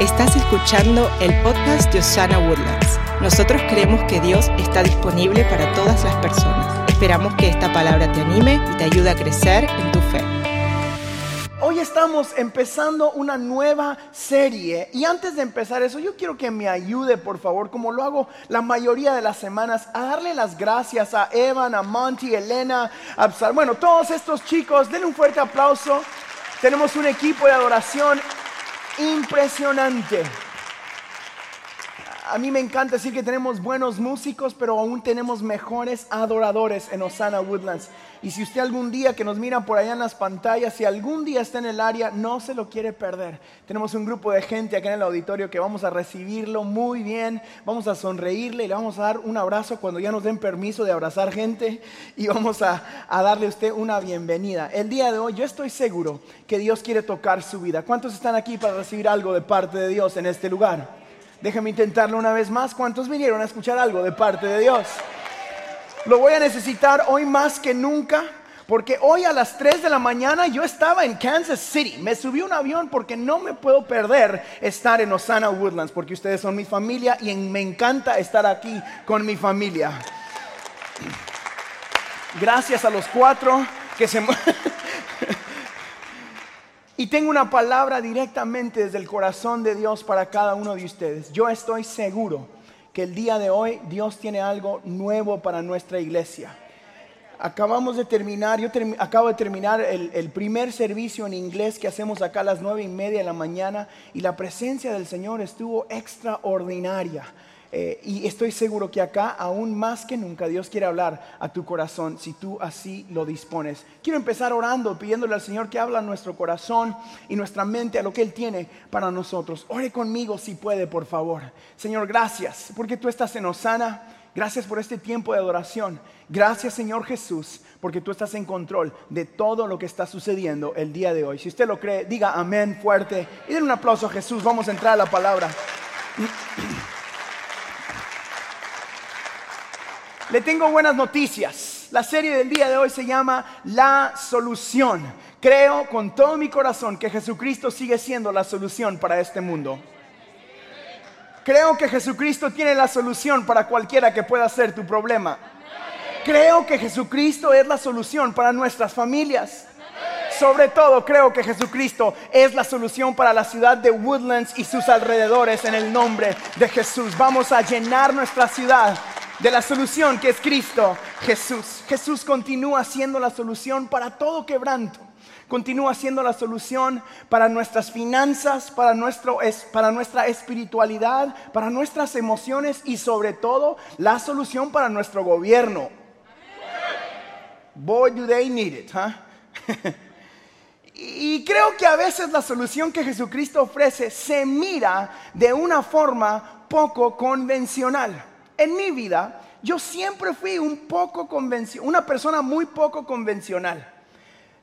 Estás escuchando el podcast de Osana Woodlands. Nosotros creemos que Dios está disponible para todas las personas. Esperamos que esta palabra te anime y te ayude a crecer en tu fe. Hoy estamos empezando una nueva serie y antes de empezar eso yo quiero que me ayude por favor, como lo hago la mayoría de las semanas, a darle las gracias a Evan, a Monty, Elena, a Absal. Bueno, todos estos chicos, denle un fuerte aplauso. Tenemos un equipo de adoración impresionante. A mí me encanta decir que tenemos buenos músicos, pero aún tenemos mejores adoradores en Osana Woodlands. Y si usted algún día que nos mira por allá en las pantallas, si algún día está en el área, no se lo quiere perder. Tenemos un grupo de gente acá en el auditorio que vamos a recibirlo muy bien, vamos a sonreírle y le vamos a dar un abrazo cuando ya nos den permiso de abrazar gente y vamos a, a darle a usted una bienvenida. El día de hoy yo estoy seguro que Dios quiere tocar su vida. ¿Cuántos están aquí para recibir algo de parte de Dios en este lugar? Déjeme intentarlo una vez más. ¿Cuántos vinieron a escuchar algo de parte de Dios? Lo voy a necesitar hoy más que nunca. Porque hoy a las 3 de la mañana yo estaba en Kansas City. Me subí un avión porque no me puedo perder estar en Osana Woodlands. Porque ustedes son mi familia y me encanta estar aquí con mi familia. Gracias a los cuatro que se... Y tengo una palabra directamente desde el corazón de Dios para cada uno de ustedes. Yo estoy seguro que el día de hoy Dios tiene algo nuevo para nuestra iglesia. Acabamos de terminar, yo acabo de terminar el, el, primer servicio en inglés que hacemos acá a las nueve y media de la mañana y la presencia del Señor estuvo extraordinaria. Eh, y estoy seguro que acá, aún más que nunca, Dios quiere hablar a tu corazón si tú así lo dispones. Quiero empezar orando, pidiéndole al Señor que habla a nuestro corazón y nuestra mente a lo que Él tiene para nosotros. Ore conmigo si puede, por favor. Señor, gracias porque tú estás en Osana. Gracias por este tiempo de adoración. Gracias, Señor Jesús, porque tú estás en control de todo lo que está sucediendo el día de hoy. Si usted lo cree, diga amén fuerte y den un aplauso a Jesús. Vamos a entrar a la palabra. Le tengo buenas noticias. La serie del día de hoy se llama La Solución. Creo con todo mi corazón que Jesucristo sigue siendo la solución para este mundo. Creo que Jesucristo tiene la solución para cualquiera que pueda ser tu problema. Creo que Jesucristo es la solución para nuestras familias. Sobre todo creo que Jesucristo es la solución para la ciudad de Woodlands y sus alrededores en el nombre de Jesús. Vamos a llenar nuestra ciudad de la solución que es Cristo Jesús. Jesús continúa siendo la solución para todo quebranto. Continúa siendo la solución para nuestras finanzas, para, nuestro, para nuestra espiritualidad, para nuestras emociones y sobre todo la solución para nuestro gobierno. Boy, do they need it, huh? Y creo que a veces la solución que Jesucristo ofrece se mira de una forma poco convencional en mi vida, yo siempre fui un poco una persona muy poco convencional.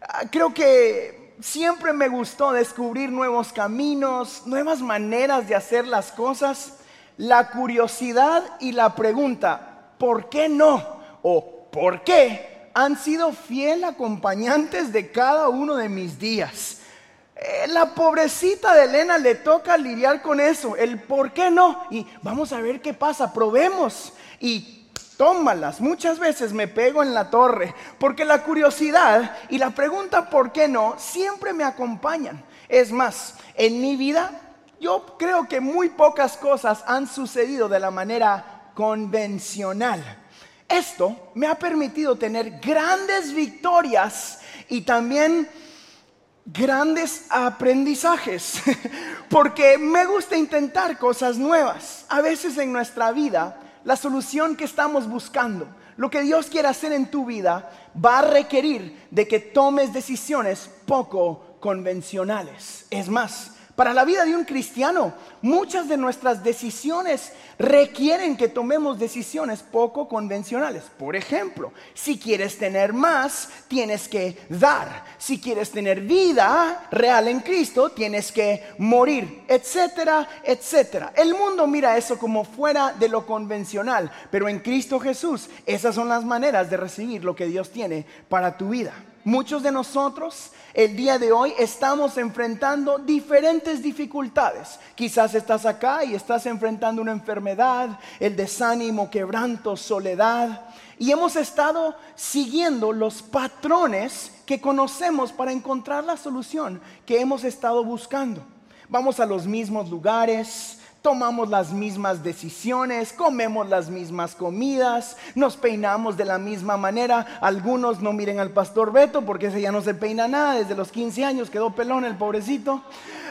Ah, creo que siempre me gustó descubrir nuevos caminos, nuevas maneras de hacer las cosas. La curiosidad y la pregunta, ¿por qué no? o ¿por qué? han sido fiel acompañantes de cada uno de mis días. Eh, la pobrecita de Elena le toca lidiar con eso, el por qué no. Y vamos a ver qué pasa, probemos. Y tómalas. Muchas veces me pego en la torre, porque la curiosidad y la pregunta por qué no siempre me acompañan. Es más, en mi vida yo creo que muy pocas cosas han sucedido de la manera convencional. Esto me ha permitido tener grandes victorias y también grandes aprendizajes, porque me gusta intentar cosas nuevas. A veces en nuestra vida, la solución que estamos buscando, lo que Dios quiere hacer en tu vida, va a requerir de que tomes decisiones poco convencionales. Es más, para la vida de un cristiano, muchas de nuestras decisiones requieren que tomemos decisiones poco convencionales. Por ejemplo, si quieres tener más, tienes que dar. Si quieres tener vida real en Cristo, tienes que morir, etcétera, etcétera. El mundo mira eso como fuera de lo convencional, pero en Cristo Jesús esas son las maneras de recibir lo que Dios tiene para tu vida. Muchos de nosotros el día de hoy estamos enfrentando diferentes dificultades. Quizás estás acá y estás enfrentando una enfermedad, el desánimo, quebranto, soledad. Y hemos estado siguiendo los patrones que conocemos para encontrar la solución que hemos estado buscando. Vamos a los mismos lugares, tomamos las mismas decisiones, comemos las mismas comidas, nos peinamos de la misma manera. Algunos no miren al pastor Beto porque ese ya no se peina nada, desde los 15 años quedó pelón el pobrecito.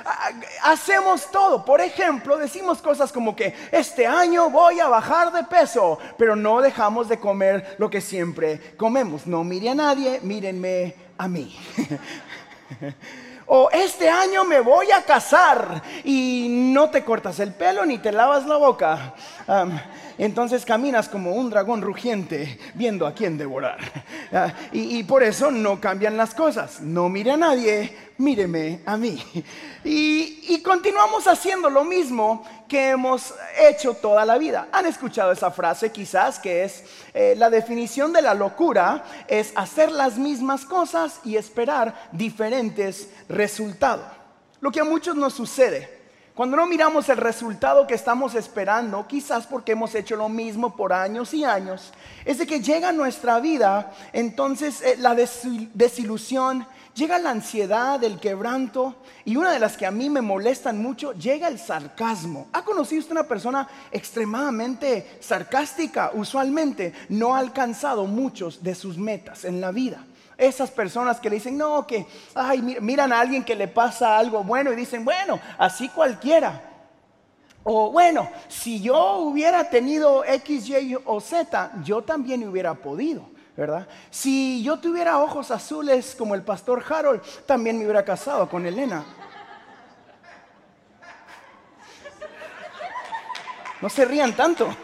Ah, hacemos todo. Por ejemplo, decimos cosas como que este año voy a bajar de peso, pero no dejamos de comer lo que siempre comemos. No mire a nadie, mírenme a mí. O este año me voy a casar y no te cortas el pelo ni te lavas la boca. Entonces caminas como un dragón rugiente viendo a quién devorar. Ah, y, por eso no cambian las cosas. No mire a nadie, míreme a mí. Y, continuamos haciendo lo mismo que hemos hecho toda la vida. ¿Han escuchado esa frase quizás que es eh, la definición de la locura? Es hacer las mismas cosas y esperar diferentes resultados. Lo que a muchos nos sucede. Cuando no miramos el resultado que estamos esperando, quizás porque hemos hecho lo mismo por años y años, es de que llega nuestra vida entonces eh, la desilusión, llega la ansiedad, el quebranto y una de las que a mí me molestan mucho, llega el sarcasmo. ¿Ha conocido usted una persona extremadamente sarcástica? Usualmente no ha alcanzado muchos de sus metas en la vida. Esas personas que le dicen, no, que, ay, miran a alguien que le pasa algo bueno y dicen, bueno, así cualquiera. O bueno, si yo hubiera tenido X, Y o Z, yo también hubiera podido. ¿verdad? Si yo tuviera ojos azules como el pastor Harold, también me hubiera casado con Elena. No se rían tanto.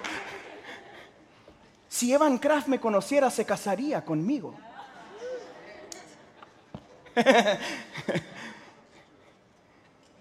Si Evan Kraft me conociera, se casaría conmigo.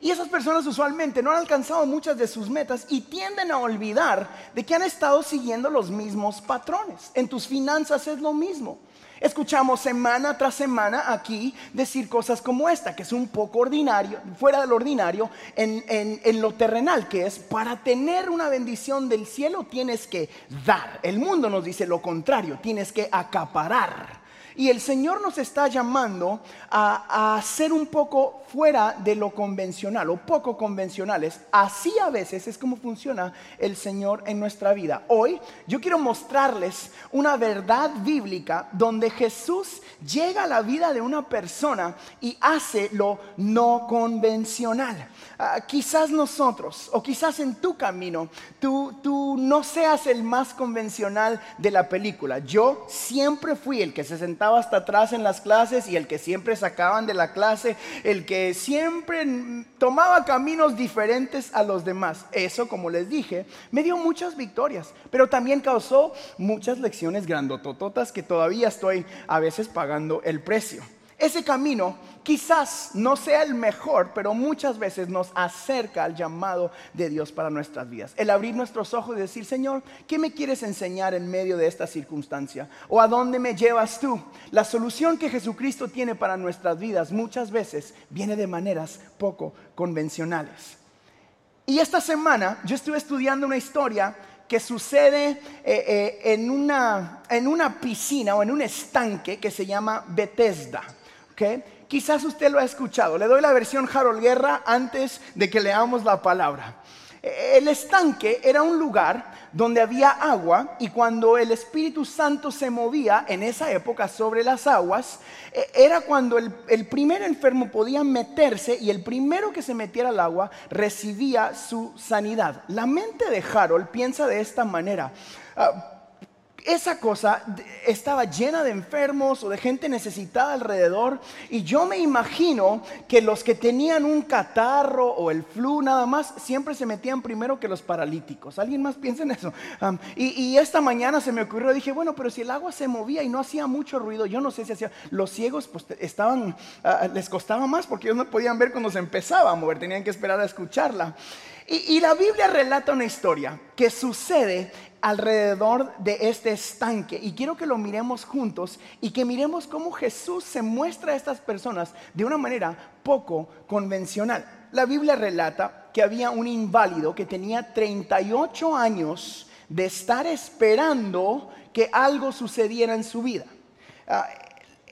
Y esas personas usualmente no han alcanzado muchas de sus metas y tienden a olvidar de que han estado siguiendo los mismos patrones. En tus finanzas es lo mismo. Escuchamos semana tras semana aquí decir cosas como esta, que es un poco ordinario, fuera del ordinario, en, lo terrenal, que es para tener una bendición del cielo tienes que dar. El mundo nos dice lo contrario, tienes que acaparar. Y el Señor nos está llamando a, ser un poco fuera de lo convencional o poco convencionales. Así a veces es como funciona el Señor en nuestra vida. Hoy yo quiero mostrarles una verdad bíblica donde Jesús llega a la vida de una persona y hace lo no convencional. Ah, quizás nosotros, o quizás en tu camino, tú, tú no seas el más convencional de la película. Yo siempre fui el que se sentaba hasta atrás en las clases y el que siempre sacaban de la clase, el que siempre tomaba caminos diferentes a los demás. Eso, como les dije, me dio muchas victorias, pero también causó muchas lecciones grandotototas que todavía estoy a veces pagando el precio. Ese camino quizás no sea el mejor, pero muchas veces nos acerca al llamado de Dios para nuestras vidas. El abrir nuestros ojos y decir, Señor, ¿qué me quieres enseñar en medio de esta circunstancia? ¿O a dónde me llevas tú? La solución que Jesucristo tiene para nuestras vidas muchas veces viene de maneras poco convencionales. Y esta semana yo estuve estudiando una historia que sucede eh, eh, en, una, en una piscina o en un estanque que se llama Bethesda. Quizás usted lo ha escuchado. Le doy la versión Harold Guerra antes de que leamos la palabra. El estanque era un lugar donde había agua y cuando el Espíritu Santo se movía en esa época sobre las aguas, e, era cuando el, primer enfermo podía meterse y el primero que se metiera al agua recibía su sanidad. La mente de Harold piensa de esta manera. Esa cosa estaba llena de enfermos o de gente necesitada alrededor. Y yo me imagino que los que tenían un catarro o el flu nada más, siempre se metían primero que los paralíticos. ¿Alguien más piensa en eso? y, esta mañana se me ocurrió, dije, bueno, pero si el agua se movía y no hacía mucho ruido, yo no sé si hacía, los ciegos pues estaban, ah, les costaba más porque ellos no podían ver cuando se empezaba a mover, tenían que esperar a escucharla. Y, la Biblia relata una historia que sucede alrededor de este estanque. Y quiero que lo miremos juntos y que miremos cómo Jesús se muestra a estas personas de una manera poco convencional. La Biblia relata que había un inválido que tenía 38 años de estar esperando que algo sucediera en su vida. Ah,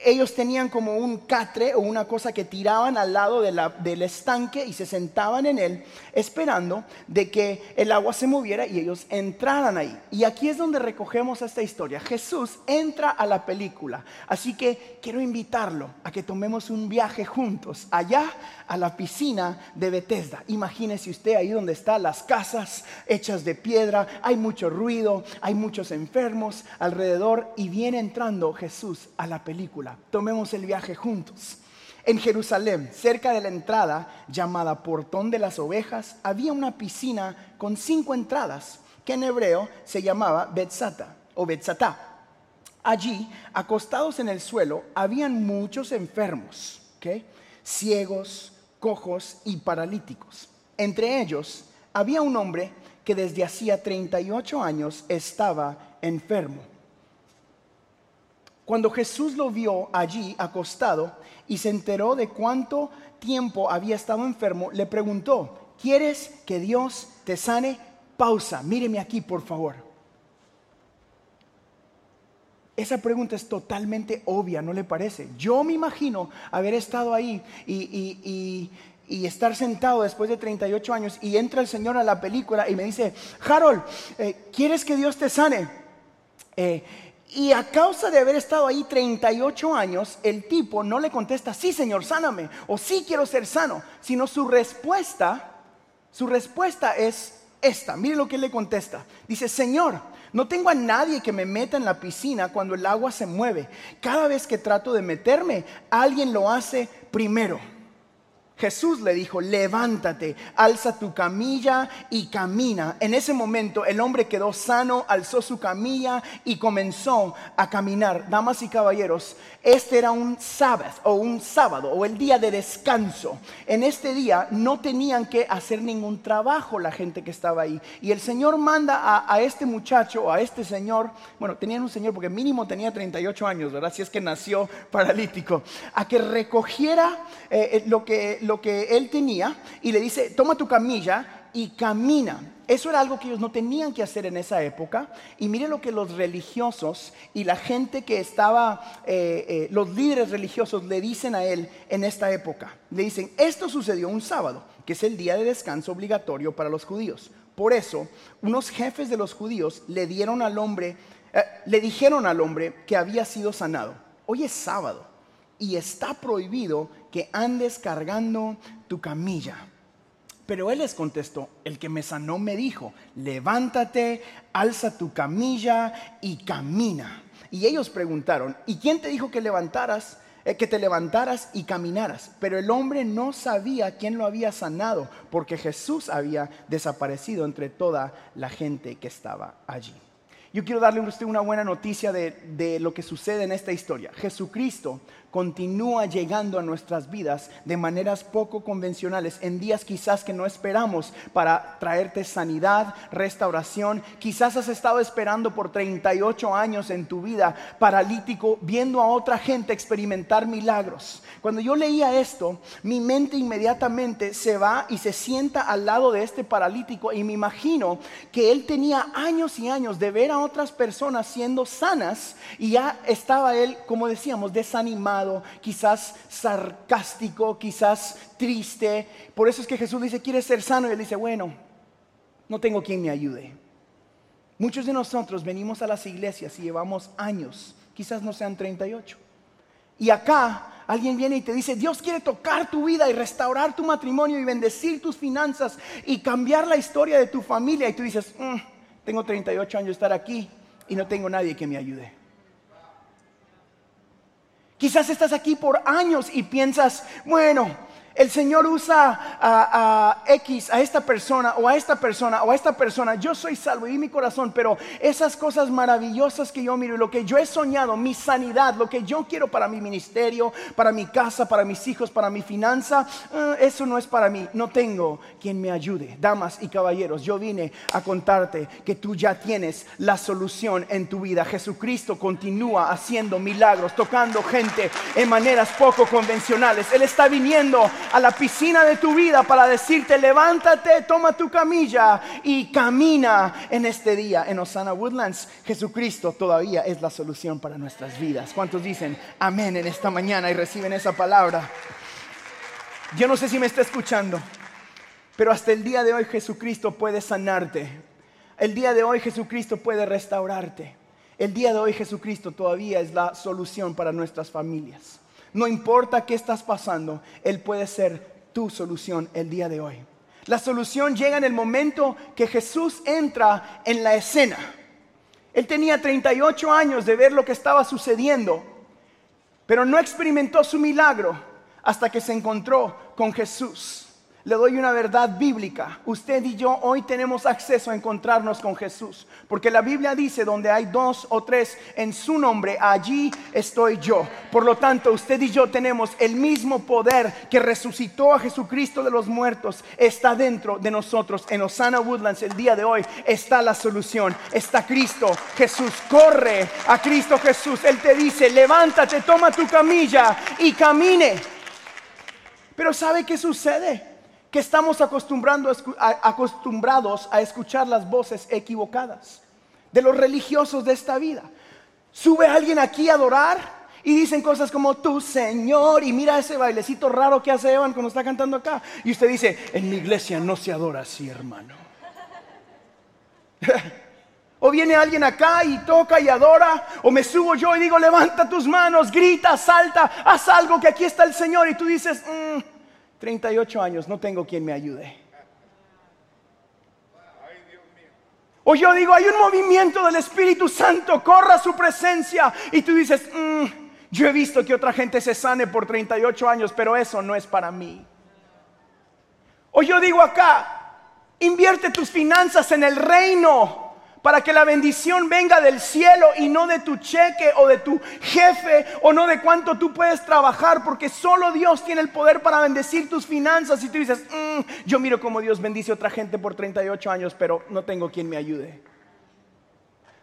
ellos tenían como un catre o una cosa que tiraban al lado del estanque y se sentaban en él esperando de que el agua se moviera y ellos entraran ahí. Y aquí es donde recogemos esta historia. Jesús entra a la película. Así que quiero invitarlo a que tomemos un viaje juntos allá a la piscina de Bethesda. Imagínese usted ahí donde están las casas hechas de piedra, hay mucho ruido, hay muchos enfermos alrededor y viene entrando Jesús a la película. Tomemos el viaje juntos. En Jerusalén, cerca de la entrada llamada Portón de las Ovejas, había una piscina con cinco entradas que en hebreo se llamaba Betzata o Betzatá. Allí, acostados en el suelo, habían muchos enfermos, ciegos, cojos y paralíticos. Entre ellos había un hombre que desde hacía 38 años estaba enfermo. Cuando Jesús lo vio allí acostado y se enteró de cuánto tiempo había estado enfermo, le preguntó, ¿quieres que Dios te sane? Pausa, míreme aquí por favor. Esa pregunta es totalmente obvia, ¿no le parece? Yo me imagino haber estado ahí y, estar sentado después de 38 años y entra el Señor a la película y me dice, Harold, eh, ¿quieres que Dios te sane? Eh, y a causa de haber estado ahí 38 años, el tipo no le contesta, sí Señor, sáname, o sí quiero ser sano, sino su respuesta, su respuesta es esta. Mire lo que le contesta. Dice, Señor, no tengo a nadie que me meta en la piscina cuando el agua se mueve. Cada vez que trato de meterme, alguien lo hace primero. Jesús le dijo, levántate, alza tu camilla y camina. En ese momento el hombre quedó sano, alzó su camilla y comenzó a caminar. Damas y caballeros, este era un sábado o un sábado o el día de descanso. En este día no tenían que hacer ningún trabajo la gente que estaba ahí. Y el Señor manda a, este muchacho o a este señor, bueno, tenían un señor porque mínimo tenía 38 años, ¿verdad? Si es que nació paralítico, a que recogiera eh, eh, lo que lo que él tenía y le dice, toma tu camilla y camina. Eso era algo que ellos no tenían que hacer en esa época. Y mire lo que los religiosos y la gente que estaba, eh, eh, los líderes religiosos le dicen a él en esta época. Le dicen, esto sucedió un sábado, que es el día de descanso obligatorio para los judíos. Por eso, unos jefes de los judíos le dieron al hombre, eh, le dijeron al hombre que había sido sanado. Hoy es sábado y está prohibido que andes cargando tu camilla. Pero él les contestó, el que me sanó me dijo, levántate, alza tu camilla y camina. Y ellos preguntaron, ¿y quién te dijo que levantaras? Eh, que te levantaras y caminaras. Pero el hombre no sabía quién lo había sanado, porque Jesús había desaparecido entre toda la gente que estaba allí. Yo quiero darle a usted una buena noticia de, de, lo que sucede en esta historia. Jesucristo continúa llegando a nuestras vidas de maneras poco convencionales, en días quizás que no esperamos para traerte sanidad, restauración. Quizás has estado esperando por 38 años en tu vida paralítico, viendo a otra gente experimentar milagros. Cuando yo leía esto, mi mente inmediatamente se va y se sienta al lado de este paralítico y me imagino que él tenía años y años de ver a otras personas siendo sanas y ya estaba él, como decíamos, desanimado quizás sarcástico, quizás triste. Por eso es que Jesús dice, ¿quieres ser sano? Y él dice, bueno, no tengo quien me ayude. Muchos de nosotros venimos a las iglesias y llevamos años, quizás no sean 38. Y acá alguien viene y te dice, Dios quiere tocar tu vida y restaurar tu matrimonio y bendecir tus finanzas y cambiar la historia de tu familia. Y tú dices, mm, tengo 38 años de estar aquí y no tengo nadie que me ayude. Quizás estás aquí por años y piensas, bueno, el Señor usa a, X, a esta persona, o a esta persona, o a esta persona. Yo soy salvo y mi corazón, pero esas cosas maravillosas que yo miro y lo que yo he soñado, mi sanidad, lo que yo quiero para mi ministerio, para mi casa, para mis hijos, para mi finanza, eh, eso no es para mí. No tengo quien me ayude. Damas y caballeros, yo vine a contarte que tú ya tienes la solución en tu vida. Jesucristo continúa haciendo milagros, tocando gente en maneras poco convencionales. Él está viniendo a la piscina de tu vida para decirte, levántate, toma tu camilla y camina en este día. En Osana Woodlands, Jesucristo todavía es la solución para nuestras vidas. ¿Cuántos dicen amén en esta mañana y reciben esa palabra? Yo no sé si me está escuchando, pero hasta el día de hoy Jesucristo puede sanarte. El día de hoy Jesucristo puede restaurarte. El día de hoy Jesucristo todavía es la solución para nuestras familias. No importa qué estás pasando, Él puede ser tu solución el día de hoy. La solución llega en el momento que Jesús entra en la escena. Él tenía 38 años de ver lo que estaba sucediendo, pero no experimentó su milagro hasta que se encontró con Jesús le doy una verdad bíblica. Usted y yo hoy tenemos acceso a encontrarnos con Jesús. Porque la Biblia dice, donde hay dos o tres en su nombre, allí estoy yo. Por lo tanto, usted y yo tenemos el mismo poder que resucitó a Jesucristo de los muertos. Está dentro de nosotros. En Osana Woodlands el día de hoy está la solución. Está Cristo Jesús. Corre a Cristo Jesús. Él te dice, levántate, toma tu camilla y camine. Pero ¿sabe qué sucede? Que estamos acostumbrados a escuchar las voces equivocadas de los religiosos de esta vida. Sube alguien aquí a adorar y dicen cosas como tu Señor y mira ese bailecito raro que hace Evan cuando está cantando acá. Y usted dice, en mi iglesia no se adora así, hermano. o viene alguien acá y toca y adora, o me subo yo y digo, levanta tus manos, grita, salta, haz algo que aquí está el Señor y tú dices, mm, 38 años, no tengo quien me ayude. O yo digo, hay un movimiento del Espíritu Santo, corra su presencia. Y tú dices, mm, yo he visto que otra gente se sane por 38 años, pero eso no es para mí. O yo digo acá, invierte tus finanzas en el reino para que la bendición venga del cielo y no de tu cheque o de tu jefe o no de cuánto tú puedes trabajar, porque solo Dios tiene el poder para bendecir tus finanzas. Y tú dices, mm, yo miro cómo Dios bendice a otra gente por 38 años, pero no tengo quien me ayude.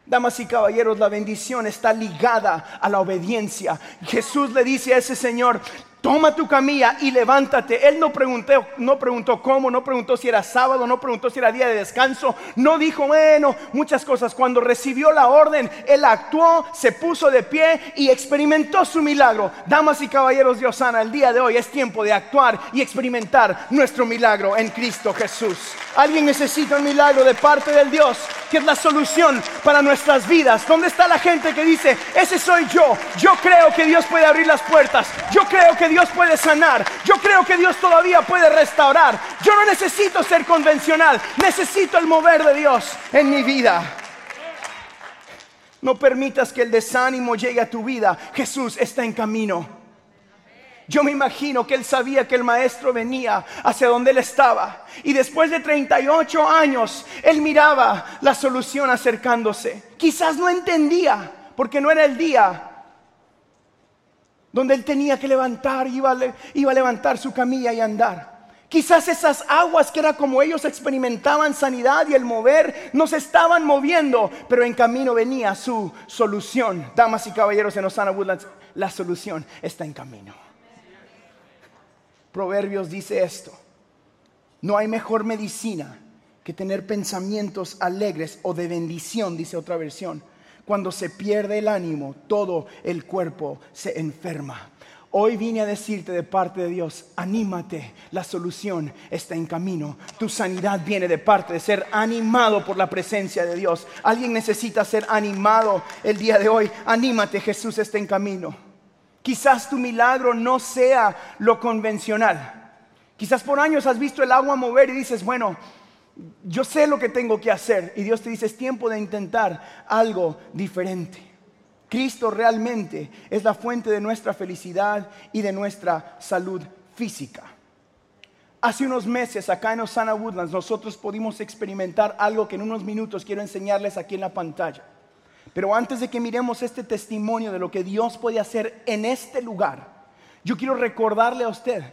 Damas y caballeros, la bendición está ligada a la obediencia. Jesús le dice a ese Señor, toma tu camilla y levántate. Él no preguntó, no preguntó cómo, no preguntó si era sábado, no preguntó si era día de descanso, no dijo, bueno, muchas cosas. Cuando recibió la orden, él actuó, se puso de pie y experimentó su milagro. Damas y caballeros de Osana, el día de hoy es tiempo de actuar y experimentar nuestro milagro en Cristo Jesús. Alguien necesita un milagro de parte del Dios, que es la solución para nuestras vidas. ¿Dónde está la gente que dice, ese soy yo? Yo creo que Dios puede abrir las puertas. Yo creo que Dios puede sanar. Yo creo que Dios todavía puede restaurar. Yo no necesito ser convencional. Necesito el mover de Dios en mi vida. No permitas que el desánimo llegue a tu vida. Jesús está en camino. Yo me imagino que él sabía que el maestro venía hacia donde él estaba. Y después de 38 años, él miraba la solución acercándose. Quizás no entendía, porque no era el día donde él tenía que levantar, iba iba a levantar su camilla y andar. Quizás esas aguas que era como ellos experimentaban sanidad y el mover, no se estaban moviendo, pero en camino venía su solución. Damas y caballeros en Osana Woodlands, la solución está en camino. Proverbios dice esto, no hay mejor medicina que tener pensamientos alegres o de bendición, dice otra versión cuando se pierde el ánimo, todo el cuerpo se enferma. Hoy vine a decirte de parte de Dios, anímate, la solución está en camino. Tu sanidad viene de parte de ser animado por la presencia de Dios. Alguien necesita ser animado el día de hoy. Anímate, Jesús está en camino. Quizás tu milagro no sea lo convencional. Quizás por años has visto el agua mover y dices, bueno, yo sé lo que tengo que hacer y Dios te dice, es tiempo de intentar algo diferente. Cristo realmente es la fuente de nuestra felicidad y de nuestra salud física. Hace unos meses acá en Osana Woodlands nosotros pudimos experimentar algo que en unos minutos quiero enseñarles aquí en la pantalla. Pero antes de que miremos este testimonio de lo que Dios puede hacer en este lugar, yo quiero recordarle a usted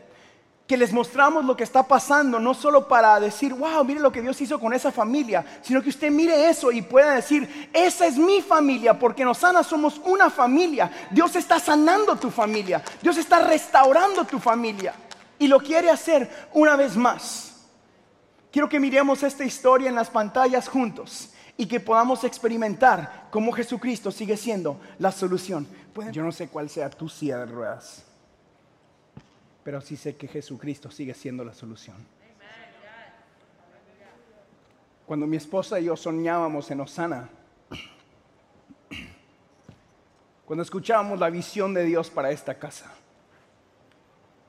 que les mostramos lo que está pasando, no solo para decir, wow, mire lo que Dios hizo con esa familia, sino que usted mire eso y pueda decir, esa es mi familia, porque en Osana somos una familia. Dios está sanando tu familia, Dios está restaurando tu familia y lo quiere hacer una vez más. Quiero que miremos esta historia en las pantallas juntos y que podamos experimentar cómo Jesucristo sigue siendo la solución. Yo no sé cuál sea tu silla de ruedas, pero sí sé que Jesucristo sigue siendo la solución. Cuando mi esposa y yo soñábamos en Osana, cuando escuchábamos la visión de Dios para esta casa,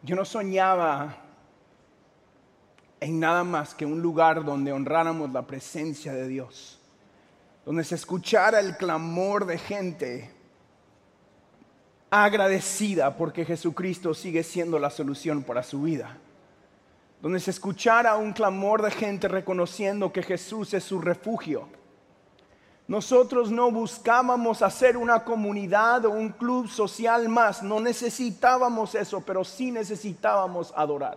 yo no soñaba en nada más que un lugar donde honráramos la presencia de Dios, donde se escuchara el clamor de gente agradecida porque Jesucristo sigue siendo la solución para su vida, donde se escuchara un clamor de gente reconociendo que Jesús es su refugio. Nosotros no buscábamos hacer una comunidad o un club social más, no necesitábamos eso, pero sí necesitábamos adorar.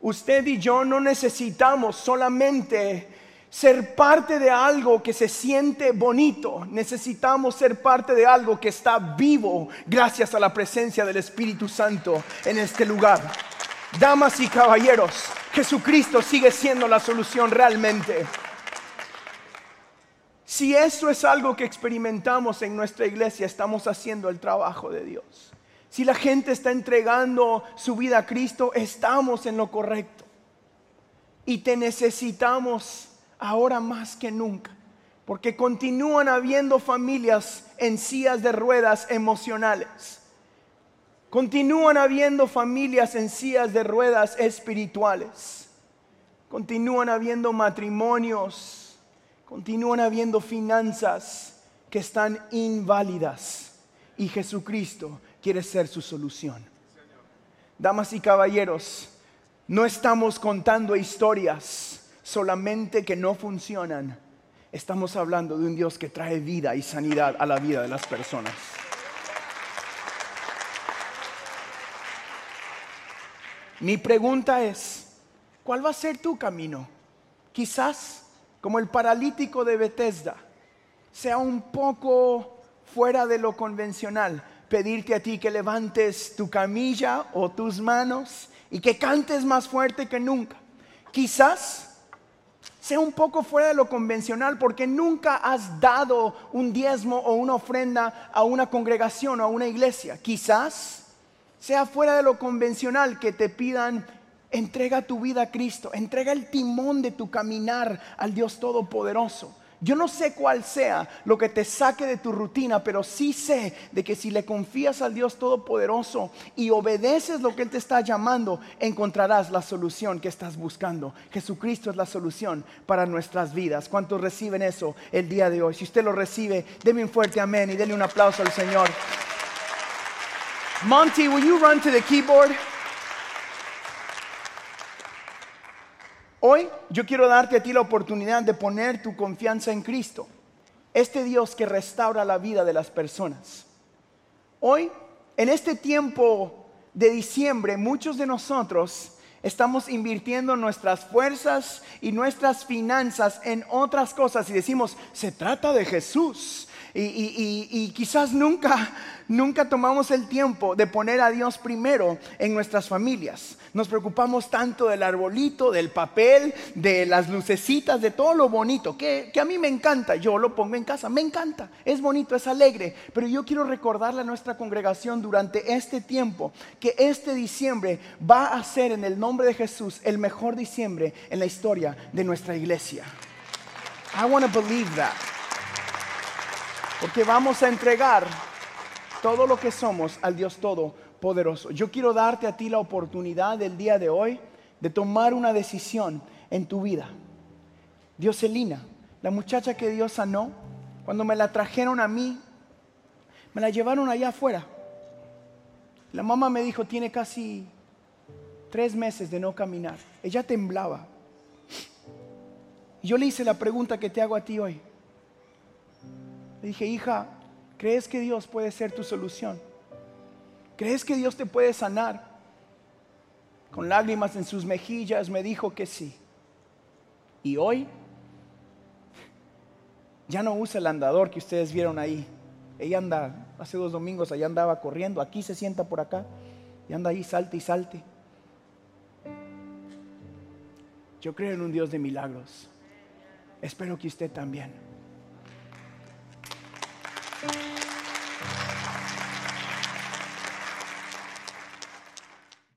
Usted y yo no necesitamos solamente ser parte de algo que se siente bonito, necesitamos ser parte de algo que está vivo gracias a la presencia del Espíritu Santo en este lugar. Damas y caballeros, Jesucristo sigue siendo la solución realmente. Si eso es algo que experimentamos en nuestra iglesia, estamos haciendo el trabajo de Dios. Si la gente está entregando su vida a Cristo, estamos en lo correcto. Y te necesitamos ahora más que nunca, porque continúan habiendo familias en sillas de ruedas emocionales. Continúan habiendo familias en sillas de ruedas espirituales. Continúan habiendo matrimonios continúan habiendo finanzas que están inválidas y Jesucristo quiere ser su solución. Damas y caballeros, no estamos contando historias solamente que no funcionan. Estamos hablando de un Dios que trae vida y sanidad a la vida de las personas. Mi pregunta es, ¿cuál va a ser tu camino? Quizás como el paralítico de Bethesda, sea un poco fuera de lo convencional, pedirte a ti que levantes tu camilla o tus manos y que cantes más fuerte que nunca. Quizás sea un poco fuera de lo convencional porque nunca has dado un diezmo o una ofrenda a una congregación o a una iglesia. Quizás sea fuera de lo convencional que te pidan Entrega tu vida a Cristo, entrega el timón de tu caminar al Dios Todopoderoso. Yo no sé cuál sea lo que te saque de tu rutina, pero sí sé de que si le confías al Dios Todopoderoso y obedeces lo que Él te está llamando, encontrarás la solución que estás buscando. Jesucristo es la solución para nuestras vidas. ¿Cuántos reciben eso el día de hoy? Si usted lo recibe, déme un fuerte amén y denle un aplauso al Señor. Monty, will you run to keyboard? Hoy yo quiero darte a ti la oportunidad de poner tu confianza en Cristo, este Dios que restaura la vida de las personas. Hoy, en este tiempo de diciembre, muchos de nosotros estamos invirtiendo nuestras fuerzas y nuestras finanzas en otras cosas y decimos, se trata de Jesús, y, quizás nunca, nunca tomamos el tiempo de poner a Dios primero en nuestras familias. Nos preocupamos tanto del arbolito, del papel, de las lucecitas, de todo lo bonito, que, que a mí me encanta. Yo lo pongo en casa, me encanta, es bonito, es alegre. Pero yo quiero recordarle a nuestra congregación durante este tiempo que este diciembre va a ser en el nombre de Jesús el mejor diciembre en la historia de nuestra iglesia. I want to believe that. Porque vamos a entregar todo lo que somos al Dios Todopoderoso. Yo quiero darte a ti la oportunidad del día de hoy de tomar una decisión en tu vida. Dioselina, la muchacha que Dios sanó, cuando me la trajeron a mí, me la llevaron allá afuera. La mamá me dijo, tiene casi tres meses de no caminar. Ella temblaba. Y yo le hice la pregunta que te hago a ti hoy. Le dije, hija, ¿crees que Dios puede ser tu solución? ¿Crees que Dios te puede sanar? Con lágrimas en sus mejillas me dijo que sí. Y hoy ya no usa el andador que ustedes vieron ahí. Ella anda, hace dos domingos allá andaba corriendo, aquí se sienta por acá y anda ahí, salte y salte. Yo creo en un Dios de milagros. Espero que usted también.